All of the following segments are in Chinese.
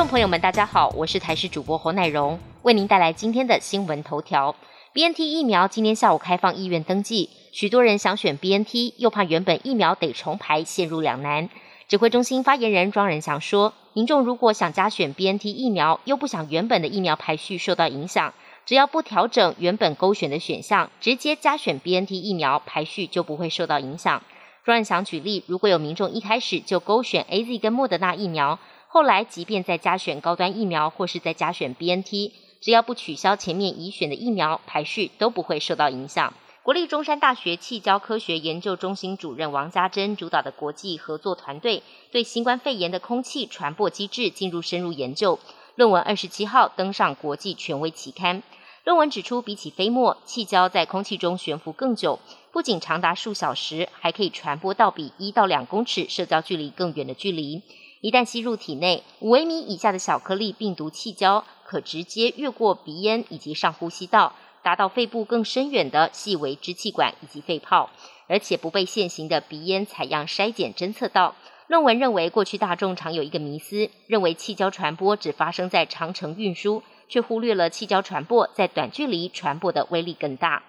众朋友们，大家好，我是台视主播侯乃荣，为您带来今天的新闻头条。BNT 疫苗今天下午开放意愿登记，许多人想选 BNT，又怕原本疫苗得重排，陷入两难。指挥中心发言人庄仁祥说，民众如果想加选 BNT 疫苗，又不想原本的疫苗排序受到影响，只要不调整原本勾选的选项，直接加选 BNT 疫苗，排序就不会受到影响。庄仁祥举例，如果有民众一开始就勾选 AZ 跟莫德纳疫苗，后来即便再加选高端疫苗，或是再加选 BNT，只要不取消前面已选的疫苗，排序都不会受到影响。国立中山大学气交科学研究中心主任王家珍主导的国际合作团队，对新冠肺炎的空气传播机制进入深入研究。论文二十七号登上国际权威期刊。论文指出，比起飞沫，气胶在空气中悬浮更久，不仅长达数小时，还可以传播到比一到两公尺社交距离更远的距离。一旦吸入体内，五微米以下的小颗粒病毒气胶可直接越过鼻咽以及上呼吸道。达到肺部更深远的细微支气管以及肺泡，而且不被现行的鼻咽采样筛检侦测到。论文认为，过去大众常有一个迷思，认为气胶传播只发生在长程运输，却忽略了气胶传播在短距离传播的威力更大。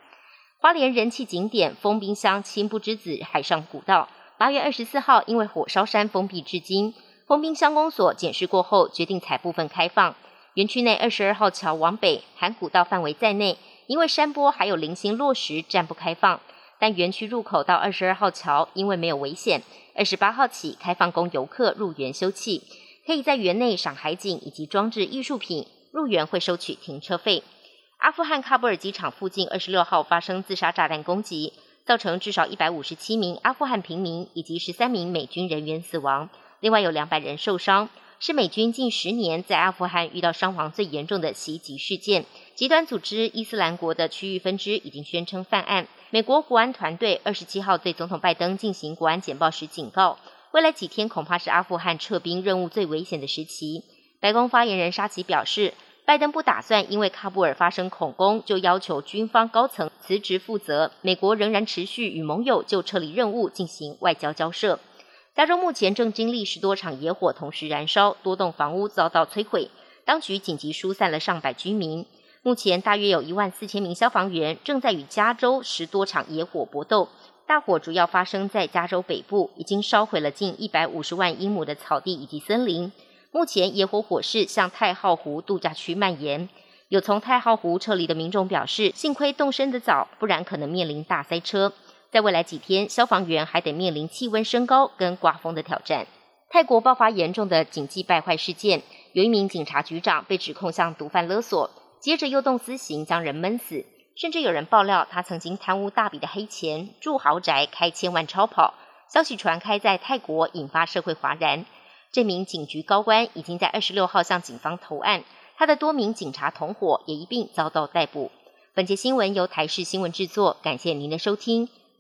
花莲人气景点封冰箱青不之子海上古道，八月二十四号因为火烧山封闭至今，封冰箱公所检视过后，决定采部分开放。园区内二十二号桥往北含古道范围在内。因为山坡还有零星落石，暂不开放。但园区入口到二十二号桥，因为没有危险，二十八号起开放供游客入园休憩，可以在园内赏海景以及装置艺术品。入园会收取停车费。阿富汗喀布尔机场附近二十六号发生自杀炸弹攻击，造成至少一百五十七名阿富汗平民以及十三名美军人员死亡，另外有两百人受伤。是美军近十年在阿富汗遇到伤亡最严重的袭击事件。极端组织伊斯兰国的区域分支已经宣称犯案。美国国安团队二十七号对总统拜登进行国安简报时警告，未来几天恐怕是阿富汗撤兵任务最危险的时期。白宫发言人沙奇表示，拜登不打算因为喀布尔发生恐攻就要求军方高层辞职负责。美国仍然持续与盟友就撤离任务进行外交交涉。加州目前正经历十多场野火同时燃烧，多栋房屋遭到摧毁，当局紧急疏散了上百居民。目前大约有一万四千名消防员正在与加州十多场野火搏斗。大火主要发生在加州北部，已经烧毁了近一百五十万英亩的草地以及森林。目前野火火势向太浩湖度假区蔓延。有从太浩湖撤离的民众表示，幸亏动身的早，不然可能面临大塞车。在未来几天，消防员还得面临气温升高跟刮风的挑战。泰国爆发严重的警纪败坏事件，有一名警察局长被指控向毒贩勒索，接着又动私刑将人闷死，甚至有人爆料他曾经贪污大笔的黑钱，住豪宅开千万超跑。消息传开在泰国，引发社会哗然。这名警局高官已经在二十六号向警方投案，他的多名警察同伙也一并遭到逮捕。本节新闻由台视新闻制作，感谢您的收听。